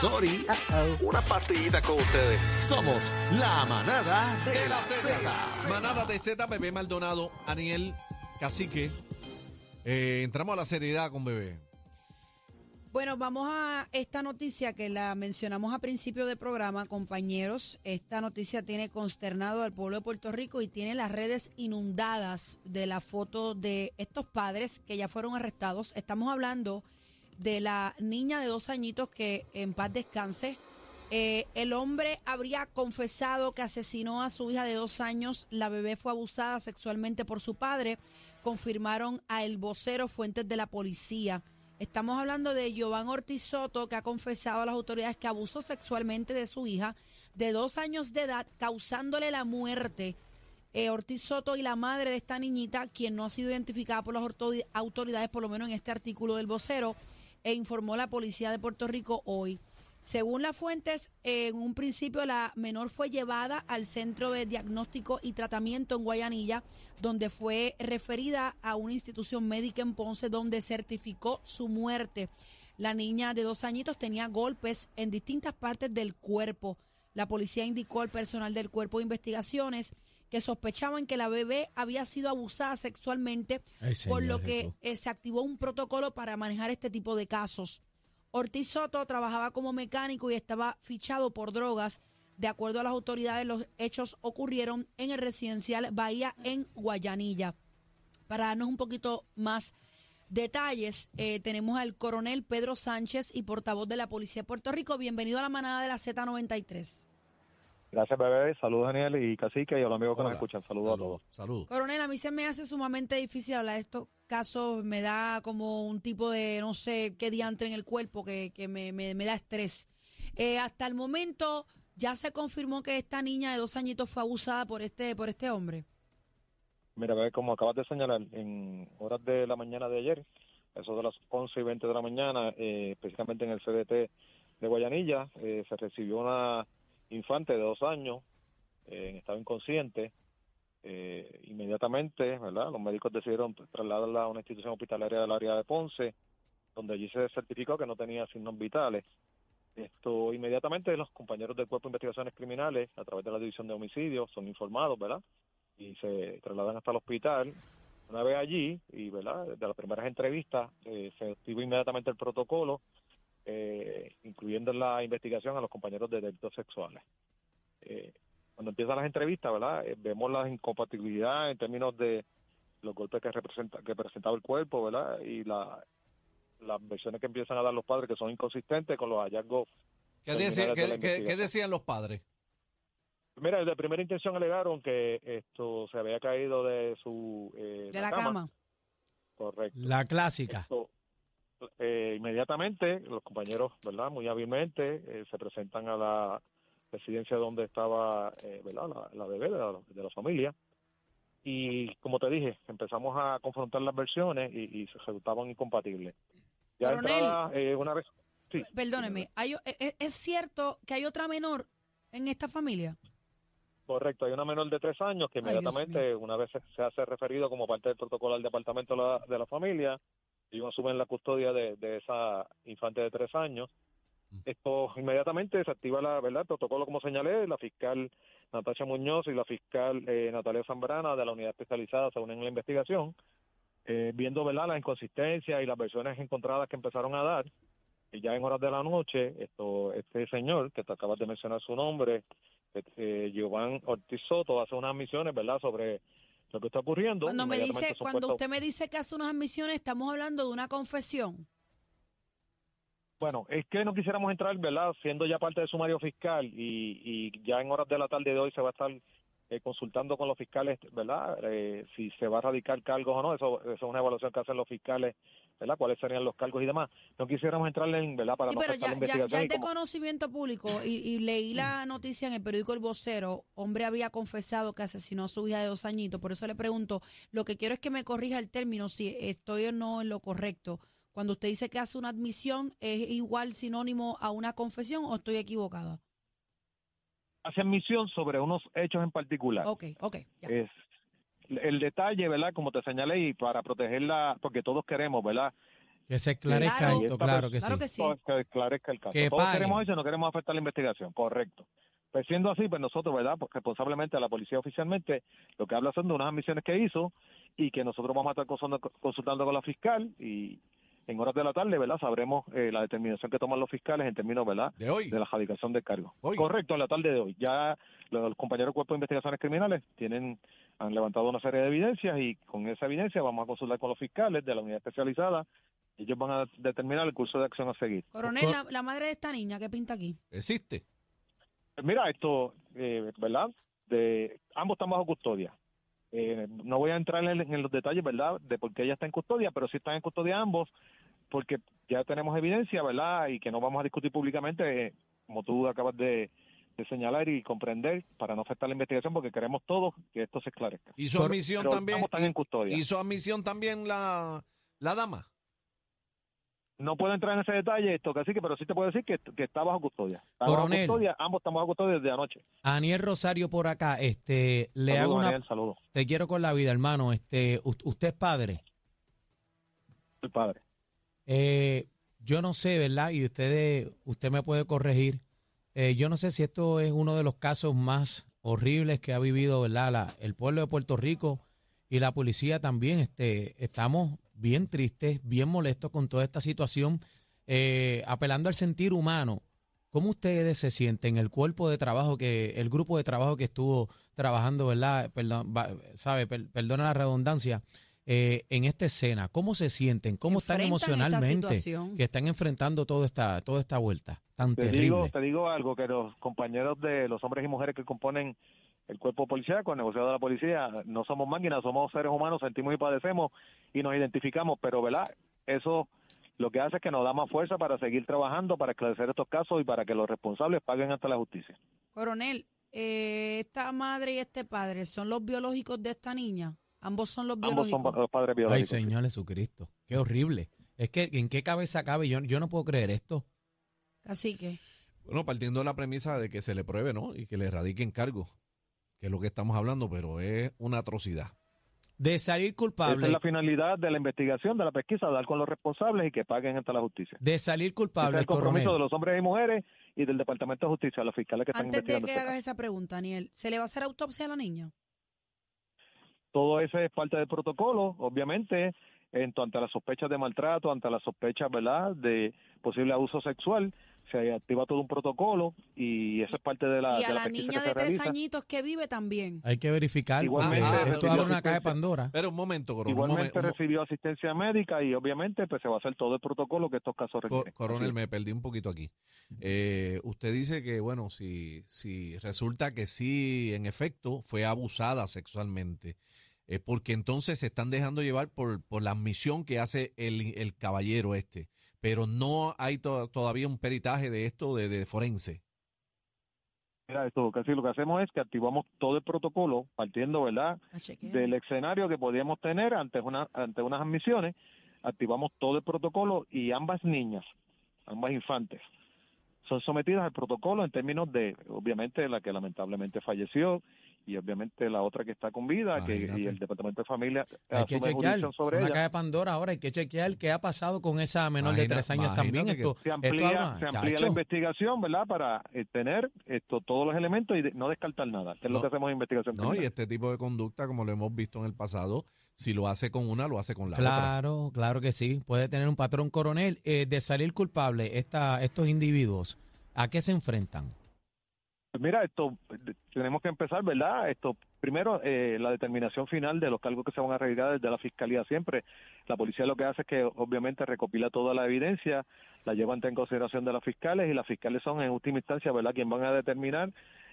Sorry. Una partidita con ustedes. Somos la manada de la Z. Manada de Z, Bebé Maldonado, Aniel, Cacique. Eh, entramos a la seriedad con Bebé. Bueno, vamos a esta noticia que la mencionamos a principio del programa, compañeros. Esta noticia tiene consternado al pueblo de Puerto Rico y tiene las redes inundadas de la foto de estos padres que ya fueron arrestados. Estamos hablando de la niña de dos añitos que en paz descanse. Eh, el hombre habría confesado que asesinó a su hija de dos años. La bebé fue abusada sexualmente por su padre. Confirmaron a el vocero fuentes de la policía. Estamos hablando de Giovanni Ortiz Soto, que ha confesado a las autoridades que abusó sexualmente de su hija de dos años de edad, causándole la muerte. Eh, Ortiz Soto y la madre de esta niñita, quien no ha sido identificada por las autoridades, por lo menos en este artículo del vocero, e informó la policía de Puerto Rico hoy. Según las fuentes, en un principio la menor fue llevada al centro de diagnóstico y tratamiento en Guayanilla, donde fue referida a una institución médica en Ponce, donde certificó su muerte. La niña de dos añitos tenía golpes en distintas partes del cuerpo. La policía indicó al personal del cuerpo de investigaciones que sospechaban que la bebé había sido abusada sexualmente, por lo que eh, se activó un protocolo para manejar este tipo de casos. Ortiz Soto trabajaba como mecánico y estaba fichado por drogas. De acuerdo a las autoridades, los hechos ocurrieron en el residencial Bahía en Guayanilla. Para darnos un poquito más detalles, eh, tenemos al coronel Pedro Sánchez y portavoz de la Policía de Puerto Rico. Bienvenido a la manada de la Z93. Gracias, bebé. Saludos, Daniel y Cacique y a los amigos que nos escuchan. Saludos a todos. Saludos. Coronel, a mí se me hace sumamente difícil hablar de estos casos. Me da como un tipo de, no sé, qué diantre en el cuerpo que, que me, me, me da estrés. Eh, hasta el momento, ¿ya se confirmó que esta niña de dos añitos fue abusada por este, por este hombre? Mira, bebé, como acabas de señalar, en horas de la mañana de ayer, eso de las 11 y 20 de la mañana, eh, específicamente en el CDT de Guayanilla, eh, se recibió una infante de dos años eh, en estado inconsciente. Eh, inmediatamente, ¿verdad? Los médicos decidieron trasladarla a una institución hospitalaria del área de Ponce, donde allí se certificó que no tenía signos vitales. Esto inmediatamente los compañeros del Cuerpo de Investigaciones Criminales, a través de la División de Homicidios, son informados, ¿verdad? Y se trasladan hasta el hospital. Una vez allí, y ¿verdad? De las primeras entrevistas, eh, se activó inmediatamente el protocolo eh, incluyendo en la investigación a los compañeros de delitos sexuales. Eh, cuando empiezan las entrevistas, ¿verdad? Eh, vemos la incompatibilidad en términos de los golpes que representa que presentaba el cuerpo, ¿verdad? Y la, las versiones que empiezan a dar los padres que son inconsistentes con los hallazgos. ¿Qué, decía, qué, qué, decían los padres? Mira, de primera intención alegaron que esto se había caído de su de la, cama. Correcto. La clásica eh, inmediatamente los compañeros, ¿verdad? Muy hábilmente eh, se presentan a la residencia donde estaba, eh, ¿verdad? La, bebé de la, familia. Y como te dije, empezamos a confrontar las versiones y, se resultaban incompatibles. Ya entrada, eh, una vez. Sí, perdóneme, ¿hay, e, e, ¿es cierto que hay otra menor en esta familia? Correcto, hay una menor de tres años que inmediatamente, una vez se, hace referido como parte del protocolo al departamento de la, de la familia, ellos asumen la custodia de, esa infante de tres años. Esto inmediatamente se activa la, ¿verdad? el protocolo, como señalé, la fiscal Natasha Muñoz y la fiscal eh, Natalia Zambrana de la unidad especializada se unen en la investigación, eh, viendo ¿verdad? las inconsistencias y las versiones encontradas que empezaron a dar. ya en horas de la noche, esto, este señor que te acabas de mencionar su nombre, eh, Giovanni Ortiz Soto, hace unas misiones, ¿verdad?, sobre lo que está ocurriendo. Cuando me dice, cuando usted me dice que hace unas admisiones, estamos hablando de una confesión. Bueno, es que no quisiéramos entrar, ¿verdad?, siendo ya parte del sumario fiscal y, y ya en horas de la tarde de hoy se va a estar eh, consultando con los fiscales, ¿verdad?, eh, si se va a radicar cargos o no, eso, eso es una evaluación que hacen los fiscales, ¿verdad?, cuáles serían los cargos y demás. No quisiéramos entrar en, ¿verdad?, para Sí, no pero ya, ya, es de como- conocimiento público y, y leí la noticia en el periódico El Vocero, hombre había confesado que asesinó a su hija de dos añitos, por eso le pregunto, lo que quiero es que me corrija el término, si estoy o no en lo correcto. Cuando usted dice que hace una admisión, ¿es igual sinónimo a una confesión o estoy equivocada? Hace admisión sobre unos hechos en particular. Ok, ok, ya. Es el detalle, ¿verdad? Como te señalé y para protegerla, porque todos queremos, ¿verdad? Que se esclarezca Claro. esto, claro que Claro sí. que sí. Que esclarezca el caso. Que todos queremos eso, no queremos afectar la investigación, correcto. Pues siendo así, pues nosotros, ¿verdad? Pues responsablemente a la policía oficialmente, lo que habla son de unas admisiones que hizo y que nosotros vamos a estar consultando, consultando con la fiscal y en horas de la tarde, ¿verdad? Sabremos eh, la determinación que toman los fiscales en términos, ¿verdad? De hoy. de la radicación del cargo. Hoy. Correcto, en la tarde de hoy. Ya los compañeros del Cuerpo de Investigaciones Criminales tienen han levantado una serie de evidencias y con esa evidencia vamos a consultar con los fiscales de la unidad especializada. Ellos van a determinar el curso de acción a seguir. Coronel, la, la madre de esta niña, ¿qué pinta aquí? Existe. Pues Mira, esto, eh, ¿verdad? De, ambos están bajo custodia. Eh, no voy a entrar en, en los detalles, ¿verdad? De por qué ella está en custodia, pero sí están en custodia ambos, porque ya tenemos evidencia, ¿verdad? Y que no vamos a discutir públicamente, eh, como tú acabas de, de señalar y comprender, para no afectar la investigación, porque queremos todos que esto se esclarezca. Hizo Cor- admisión Pero también. ambos están en custodia. Hizo admisión también la, la dama. No puedo entrar en ese detalle, esto casi que, pero sí te puedo decir que, que está bajo custodia. Está bajo Coronel. custodia, ambos estamos bajo custodia desde anoche. Aniel Rosario por acá, este, le hago una, saludos. te quiero con la vida, hermano, este, usted es padre, El padre. Eh, yo no sé, ¿verdad? Y usted, usted me puede corregir, eh, yo no sé si esto es uno de los casos más horribles que ha vivido, ¿verdad? La- el pueblo de Puerto Rico y la policía también, este, estamos bien tristes, bien molestos con toda esta situación, eh, apelando al sentir humano. ¿Cómo ustedes se sienten? El cuerpo de trabajo que, el grupo de trabajo que estuvo trabajando, ¿verdad? Perdón, va- sabe, Per- perdona la redundancia, eh, en esta escena, ¿cómo se sienten? ¿Cómo están emocionalmente que están enfrentando toda esta, toda esta vuelta tan Te terrible? digo, te digo algo, que los compañeros de los hombres y mujeres que componen el cuerpo policíaco, el negociado de la policía, no somos máquinas, somos seres humanos, sentimos y padecemos y nos identificamos, pero ¿verdad? Eso lo que hace es que nos da más fuerza para seguir trabajando, para esclarecer estos casos y para que los responsables paguen ante la justicia. Coronel, eh, esta madre y este padre, ¿son los biológicos de esta niña? Ambos son los Ambos biológicos. son los padres Ay, biológicos. Señor Jesucristo, qué horrible. Es que, ¿en qué cabeza cabe? Yo, yo no puedo creer esto. Así que, Bueno, partiendo de la premisa de que se le pruebe, ¿no? Y que le radiquen cargo, que es lo que estamos hablando, pero es una atrocidad. De salir Esa culpable, es la finalidad de la investigación, de la pesquisa, dar con los responsables y que paguen ante la justicia. de salir Ese culpable, es el compromiso coronel. de los hombres y mujeres y del Departamento de Justicia, los fiscales que están antes de investigando que este hagas caso. esa pregunta, Daniel, ¿se le va a hacer autopsia a la niña? Todo eso es parte del protocolo, obviamente, en ante las sospechas de maltrato, ante las sospechas, ¿verdad?, de posible abuso sexual, se activa todo un protocolo y eso es parte de la, y a de la niña de tres realiza. añitos que vive también. Hay que verificar. Igualmente, ah, esto abre una caja de Pandora. Pero un momento, coronel. un Igualmente momen- recibió asistencia médica y obviamente pues se va a hacer todo el protocolo que estos casos requieren. coronel, me perdí un poquito aquí. Eh, usted dice que, bueno, si, si resulta que sí, en efecto, fue abusada sexualmente, eh, porque entonces se están dejando llevar por, por la admisión que hace el, el caballero este, pero no hay to- todavía un peritaje de esto de, de forense. Mira, esto casi lo que hacemos es que activamos todo el protocolo partiendo, ¿verdad?, del escenario que podíamos tener ante una ante unas admisiones, activamos todo el protocolo y ambas niñas, ambas infantes, son sometidas al protocolo en términos de, obviamente, la que lamentablemente falleció y obviamente la otra que está con vida, que, y el Departamento de Familia Hay que chequear, sobre una ella. caja de Pandora ahora, hay que chequear qué ha pasado con esa menor de tres años también. Esto, se esto amplía, se amplía la investigación, ¿verdad? Para eh, tener esto, todos los elementos y de- no descartar nada, que es lo que hacemos en investigación. No, y este tipo de conducta, como lo hemos visto en el pasado, si lo hace con una, lo hace con la otra. Claro, claro que sí. Puede tener un patrón coronel. Eh, de salir culpable, esta, estos individuos, ¿a qué se enfrentan? Pues Mira, esto tenemos que empezar, ¿verdad? Esto primero eh, la determinación final de los cargos que se van a realizar desde la fiscalía siempre. La policía lo que hace es que obviamente recopila toda la evidencia, la lleva ante en consideración de las fiscales y las fiscales son en última instancia, ¿verdad? Quien van a determinar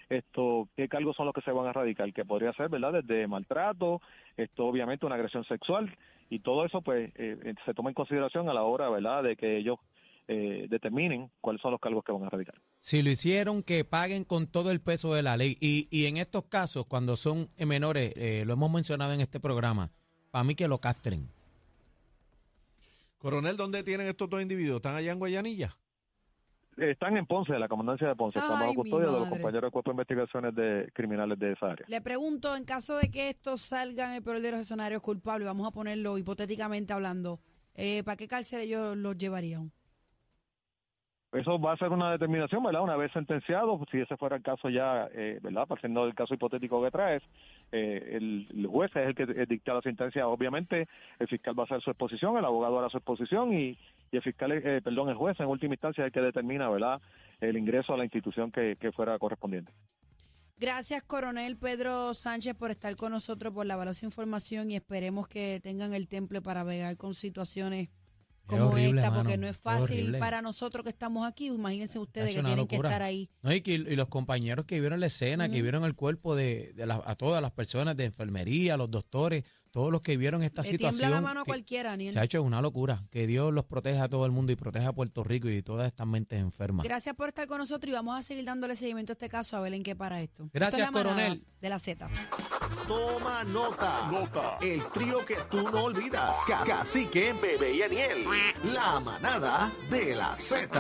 esto qué cargos son los que se van a radicar, que podría ser, ¿verdad? Desde maltrato, esto obviamente una agresión sexual y todo eso pues eh, eh, se toma en consideración a la hora, ¿verdad? De que ellos eh, determinen cuáles son los cargos que van a radicar. Si lo hicieron, que paguen con todo el peso de la ley. Y, y en estos casos, cuando son eh, menores, eh, lo hemos mencionado en este programa, para mí que lo castren. Coronel, ¿dónde tienen estos dos individuos? ¿Están allá en Guayanilla? Están en Ponce, la comandancia de Ponce. Estamos mi custodia de los compañeros del Cuerpo de Investigaciones de Criminales de esa área. Le pregunto, en caso de que estos salgan en el peor de los escenarios culpables, vamos a ponerlo hipotéticamente hablando, eh, ¿para qué cárcel ellos los llevarían? Eso va a ser una determinación, ¿verdad? Una vez sentenciado, si ese fuera el caso ya, eh, ¿verdad? Partiendo del caso hipotético que traes, eh, el, juez es el que eh, dicta la sentencia. Obviamente, el fiscal va a hacer su exposición, el abogado hará su exposición y, y el fiscal, eh, perdón, el juez en última instancia es el que determina, ¿verdad? El ingreso a la institución que, que fuera correspondiente. Gracias, coronel Pedro Sánchez, por estar con nosotros, por la valiosa información y esperemos que tengan el temple para bregar con situaciones Es como horrible, esta, mano, porque no es fácil para nosotros que estamos aquí. Imagínense ustedes Es que tienen que estar ahí. No, y, que- y los compañeros que vieron la escena, que vieron el cuerpo de, de la- a todas las personas de enfermería, los doctores, todos los que vieron esta Le situación. la mano a cualquiera, Daniel. Chacho, es una locura. Que Dios los proteja a todo el mundo y proteja a Puerto Rico y todas estas mentes enfermas. Gracias por estar con nosotros y vamos a seguir dándole seguimiento a este caso a ver en qué para esto. Esto Gracias, es coronel. De la Z. Toma nota. Nota. El trío que tú no olvidas. Ca- Cacique, Bebé y Aniel. La manada de la Z.